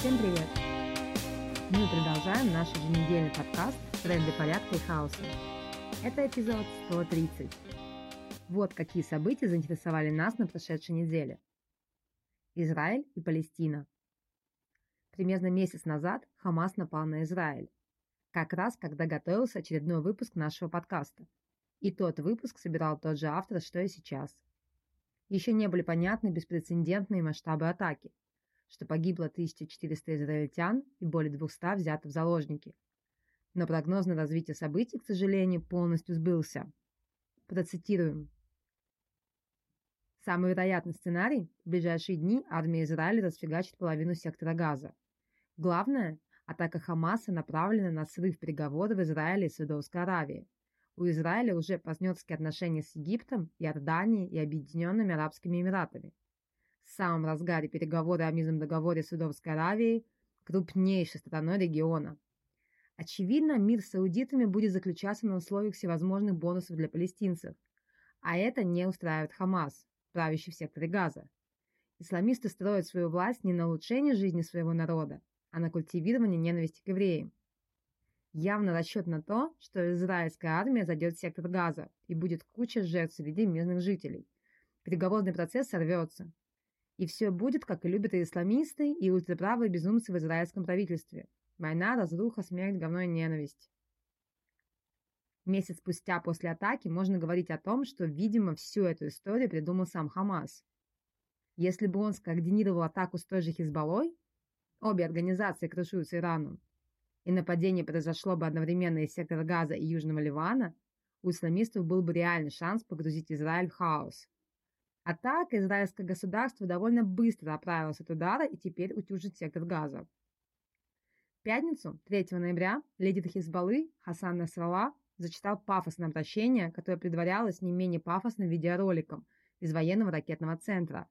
Всем привет! Мы продолжаем наш еженедельный подкаст «Тренды порядка и хаоса». Это эпизод 130. Вот какие события заинтересовали нас на прошедшей неделе. Израиль и Палестина. Примерно месяц назад Хамас напал на Израиль. Как раз, когда готовился очередной выпуск нашего подкаста. И тот выпуск собирал тот же автор, что и сейчас. Еще не были понятны беспрецедентные масштабы атаки что погибло 1400 израильтян и более 200 взято в заложники. Но прогноз на развитие событий, к сожалению, полностью сбылся. Процитируем. Самый вероятный сценарий – в ближайшие дни армия Израиля расфигачит половину сектора Газа. Главное – атака Хамаса направлена на срыв переговоров в Израиле и Саудовской Аравии. У Израиля уже партнерские отношения с Египтом, Иорданией и Объединенными Арабскими Эмиратами в самом разгаре переговоры о мирном договоре Судовской Аравией, крупнейшей страной региона. Очевидно, мир с саудитами будет заключаться на условиях всевозможных бонусов для палестинцев, а это не устраивает Хамас, правящий в секторе Газа. Исламисты строят свою власть не на улучшение жизни своего народа, а на культивирование ненависти к евреям. Явно расчет на то, что израильская армия зайдет в сектор Газа и будет куча жертв среди мирных жителей. Переговорный процесс сорвется, и все будет, как и любят и исламисты, и ультраправые безумцы в израильском правительстве. Война, разруха, смерть, говно и ненависть. Месяц спустя после атаки можно говорить о том, что, видимо, всю эту историю придумал сам Хамас. Если бы он скоординировал атаку с той же Хизбаллой, обе организации крышуются Ираном, и нападение произошло бы одновременно из сектора Газа и Южного Ливана, у исламистов был бы реальный шанс погрузить Израиль в хаос – а так израильское государство довольно быстро оправилось от удара и теперь утюжит сектор газа. В пятницу, 3 ноября, лидер Хизбаллы Хасан Насрала зачитал пафосное обращение, которое предварялось не менее пафосным видеороликом из военного ракетного центра.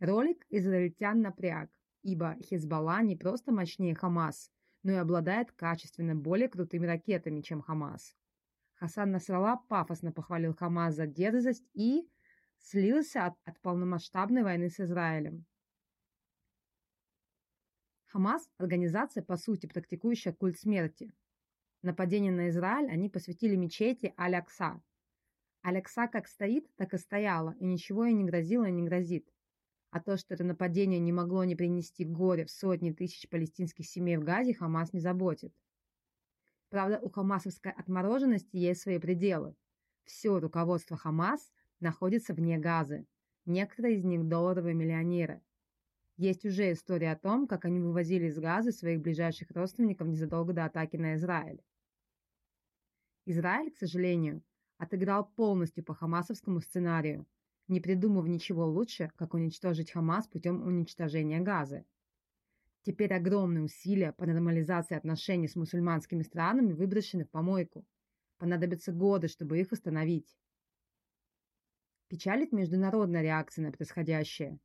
Ролик израильтян напряг, ибо Хизбалла не просто мощнее Хамас, но и обладает качественно более крутыми ракетами, чем Хамас. Хасан Насрала пафосно похвалил Хамас за дерзость и, слился от, от полномасштабной войны с Израилем. Хамас – организация, по сути, практикующая культ смерти. Нападение на Израиль они посвятили мечети Аль-Акса. Аль-Акса как стоит, так и стояла, и ничего ей не грозило и не грозит. А то, что это нападение не могло не принести горе в сотни тысяч палестинских семей в Газе, Хамас не заботит. Правда, у хамасовской отмороженности есть свои пределы. Все руководство Хамас находятся вне Газы. Некоторые из них долларовые миллионеры. Есть уже история о том, как они вывозили из Газы своих ближайших родственников незадолго до атаки на Израиль. Израиль, к сожалению, отыграл полностью по хамасовскому сценарию, не придумав ничего лучше, как уничтожить Хамас путем уничтожения Газы. Теперь огромные усилия по нормализации отношений с мусульманскими странами выброшены в помойку. Понадобятся годы, чтобы их остановить. Печалит международная реакция на происходящее.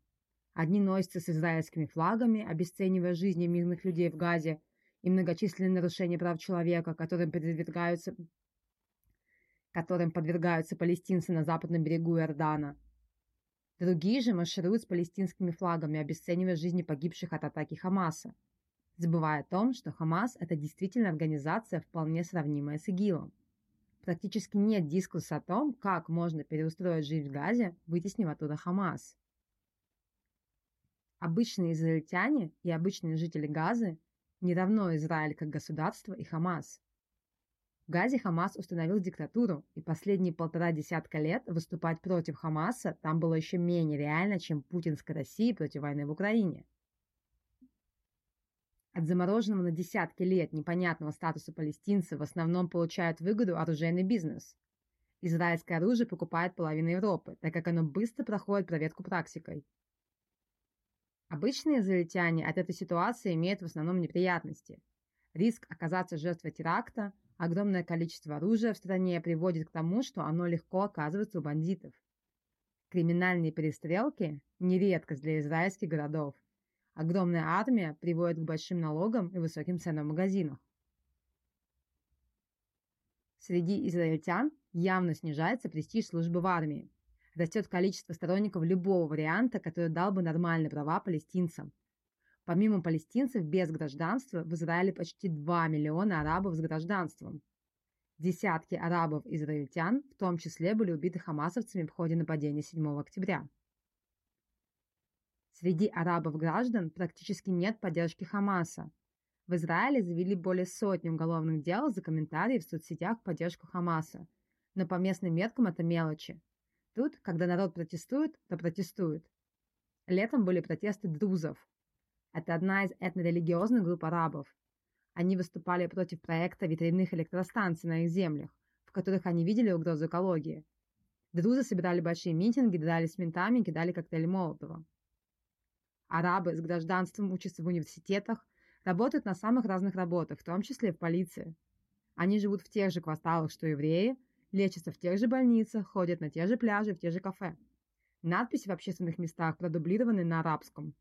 Одни носятся с израильскими флагами, обесценивая жизни мирных людей в Газе и многочисленные нарушения прав человека, которым подвергаются, которым подвергаются палестинцы на западном берегу Иордана. Другие же маршируют с палестинскими флагами, обесценивая жизни погибших от атаки Хамаса, забывая о том, что Хамас – это действительно организация, вполне сравнимая с ИГИЛом практически нет дискурса о том, как можно переустроить жизнь в Газе, вытеснив оттуда Хамас. Обычные израильтяне и обычные жители Газы не равно Израиль как государство и Хамас. В Газе Хамас установил диктатуру, и последние полтора десятка лет выступать против Хамаса там было еще менее реально, чем путинской России против войны в Украине. От замороженного на десятки лет непонятного статуса палестинцев в основном получают выгоду оружейный бизнес. Израильское оружие покупает половина Европы, так как оно быстро проходит проверку практикой. Обычные израильтяне от этой ситуации имеют в основном неприятности. Риск оказаться жертвой теракта, огромное количество оружия в стране приводит к тому, что оно легко оказывается у бандитов. Криминальные перестрелки – не редкость для израильских городов. Огромная армия приводит к большим налогам и высоким ценам в магазинах. Среди израильтян явно снижается престиж службы в армии. Растет количество сторонников любого варианта, который дал бы нормальные права палестинцам. Помимо палестинцев без гражданства, в Израиле почти 2 миллиона арабов с гражданством. Десятки арабов-израильтян в том числе были убиты хамасовцами в ходе нападения 7 октября. Среди арабов-граждан практически нет поддержки Хамаса. В Израиле завели более сотни уголовных дел за комментарии в соцсетях в поддержку Хамаса. Но по местным меркам это мелочи. Тут, когда народ протестует, то протестует. Летом были протесты друзов. Это одна из этнорелигиозных групп арабов, они выступали против проекта ветряных электростанций на их землях, в которых они видели угрозу экологии. Друзы собирали большие митинги, дрались ментами и кидали коктейли Молотова. Арабы с гражданством учатся в университетах, работают на самых разных работах, в том числе в полиции. Они живут в тех же кварталах, что евреи, лечатся в тех же больницах, ходят на те же пляжи, в те же кафе. Надписи в общественных местах продублированы на арабском.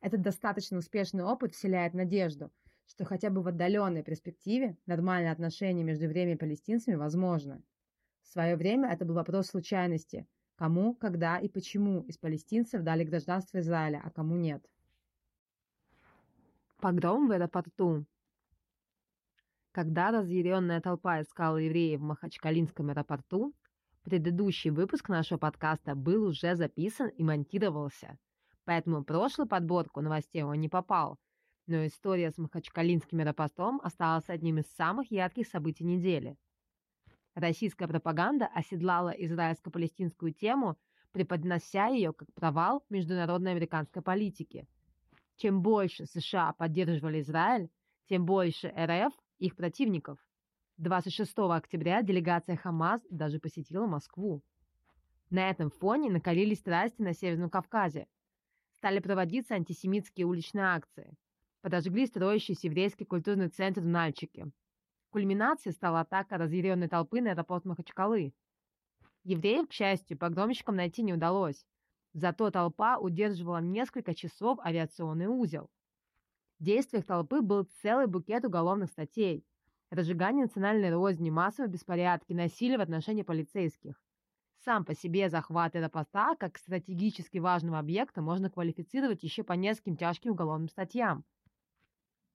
Этот достаточно успешный опыт вселяет надежду, что хотя бы в отдаленной перспективе нормальное отношение между евреями и палестинцами возможно. В свое время это был вопрос случайности, кому, когда и почему из палестинцев дали гражданство Израиля, а кому нет. Погром в аэропорту. Когда разъяренная толпа искала евреев в Махачкалинском аэропорту, предыдущий выпуск нашего подкаста был уже записан и монтировался, поэтому прошлую подборку новостей он не попал – но история с махачкалинским аэропортом осталась одним из самых ярких событий недели. Российская пропаганда оседлала израильско-палестинскую тему, преподнося ее как провал международной американской политики. Чем больше США поддерживали Израиль, тем больше РФ их противников. 26 октября делегация Хамас даже посетила Москву. На этом фоне накалились страсти на Северном Кавказе. Стали проводиться антисемитские уличные акции – подожгли строящийся еврейский культурный центр в Нальчике. Кульминацией стала атака разъяренной толпы на аэропорт Махачкалы. Евреев, к счастью, погромщикам найти не удалось. Зато толпа удерживала несколько часов авиационный узел. В действиях толпы был целый букет уголовных статей. Разжигание национальной розни, массовые беспорядки, насилие в отношении полицейских. Сам по себе захват аэропорта как стратегически важного объекта можно квалифицировать еще по нескольким тяжким уголовным статьям –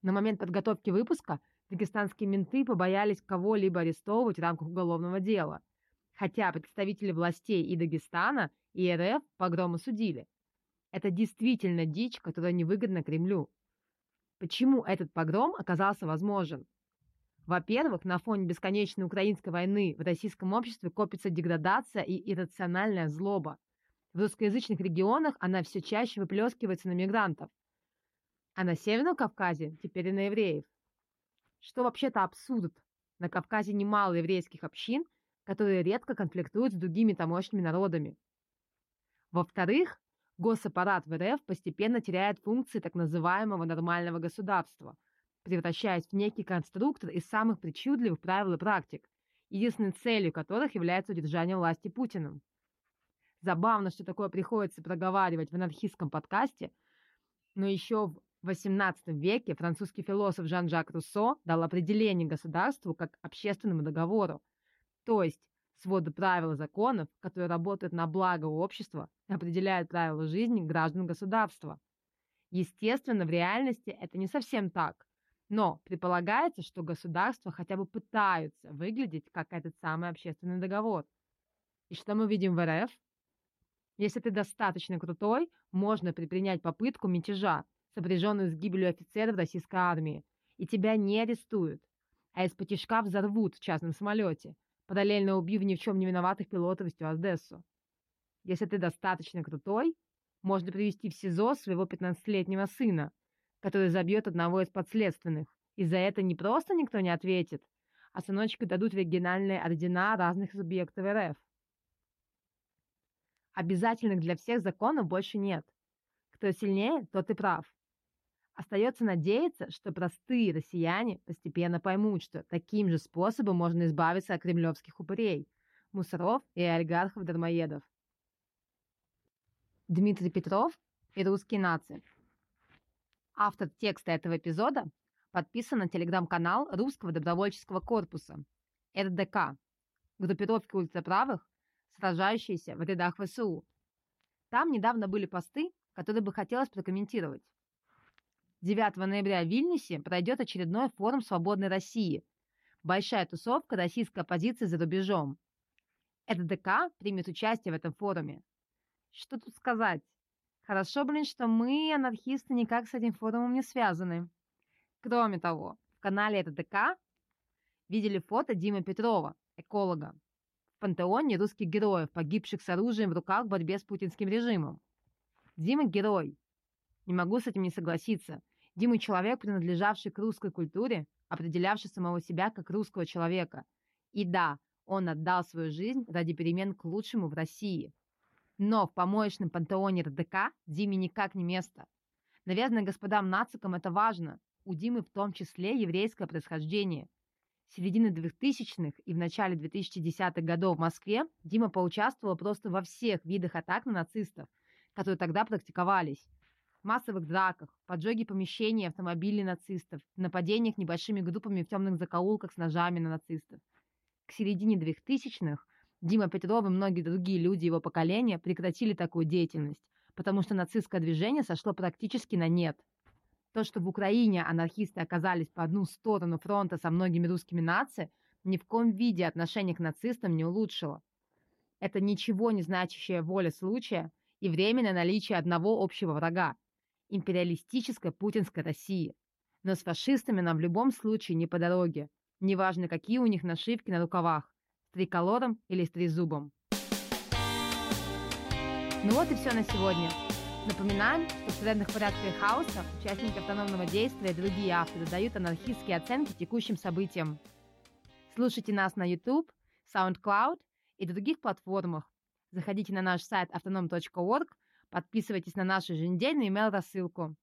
на момент подготовки выпуска дагестанские менты побоялись кого-либо арестовывать в рамках уголовного дела, хотя представители властей и Дагестана, и РФ погромы судили. Это действительно дичь, которая невыгодна Кремлю. Почему этот погром оказался возможен? Во-первых, на фоне бесконечной украинской войны в российском обществе копится деградация и иррациональная злоба. В русскоязычных регионах она все чаще выплескивается на мигрантов – а на Северном Кавказе теперь и на евреев. Что вообще-то абсурд. На Кавказе немало еврейских общин, которые редко конфликтуют с другими тамошними народами. Во-вторых, госаппарат в РФ постепенно теряет функции так называемого нормального государства, превращаясь в некий конструктор из самых причудливых правил и практик, единственной целью которых является удержание власти Путиным. Забавно, что такое приходится проговаривать в анархистском подкасте, но еще в в XVIII веке французский философ Жан-Жак Руссо дал определение государству как общественному договору, то есть своды правил и законов, которые работают на благо общества и определяют правила жизни граждан государства. Естественно, в реальности это не совсем так, но предполагается, что государства хотя бы пытаются выглядеть как этот самый общественный договор. И что мы видим в РФ? Если ты достаточно крутой, можно предпринять попытку мятежа, сопряженную с гибелью офицеров российской армии, и тебя не арестуют, а из-под взорвут в частном самолете, параллельно убив ни в чем не виноватых пилотов и стюардессу. Если ты достаточно крутой, можно привести в СИЗО своего 15-летнего сына, который забьет одного из подследственных, и за это не просто никто не ответит, а сыночку дадут региональные ордена разных субъектов РФ. Обязательных для всех законов больше нет. Кто сильнее, тот и прав. Остается надеяться, что простые россияне постепенно поймут, что таким же способом можно избавиться от кремлевских упырей, мусоров и олигархов-дармоедов. Дмитрий Петров и русские нации. Автор текста этого эпизода подписан на телеграм-канал Русского добровольческого корпуса, РДК, группировки ультраправых, сражающиеся в рядах ВСУ. Там недавно были посты, которые бы хотелось прокомментировать. 9 ноября в Вильнюсе пройдет очередной форум «Свободной России». Большая тусовка российской оппозиции за рубежом. ЭДДК примет участие в этом форуме. Что тут сказать? Хорошо, блин, что мы, анархисты, никак с этим форумом не связаны. Кроме того, в канале ЭДДК видели фото Димы Петрова, эколога, в пантеоне русских героев, погибших с оружием в руках в борьбе с путинским режимом. Дима – герой. Не могу с этим не согласиться. Дима – человек, принадлежавший к русской культуре, определявший самого себя как русского человека. И да, он отдал свою жизнь ради перемен к лучшему в России. Но в помоечном пантеоне РДК Диме никак не место. Наверное, господам нацикам это важно. У Димы в том числе еврейское происхождение. С середины 2000-х и в начале 2010-х годов в Москве Дима поучаствовал просто во всех видах атак на нацистов, которые тогда практиковались. Массовых драках, поджоге помещений автомобилей нацистов, нападениях небольшими группами в темных закоулках с ножами на нацистов. К середине 2000-х Дима Петров и многие другие люди его поколения прекратили такую деятельность, потому что нацистское движение сошло практически на нет. То, что в Украине анархисты оказались по одну сторону фронта со многими русскими нациями, ни в коем виде отношение к нацистам не улучшило. Это ничего не значащая воля случая и временное наличие одного общего врага – империалистической путинской России. Но с фашистами нам в любом случае не по дороге, неважно какие у них нашивки на рукавах триколором или с трезубом. Ну вот и все на сегодня. Напоминаем, что в трендах порядка и хаоса участники автономного действия и другие авторы дают анархистские оценки текущим событиям. Слушайте нас на YouTube, SoundCloud и других платформах. Заходите на наш сайт autonom.org, подписывайтесь на нашу еженедельную email-рассылку.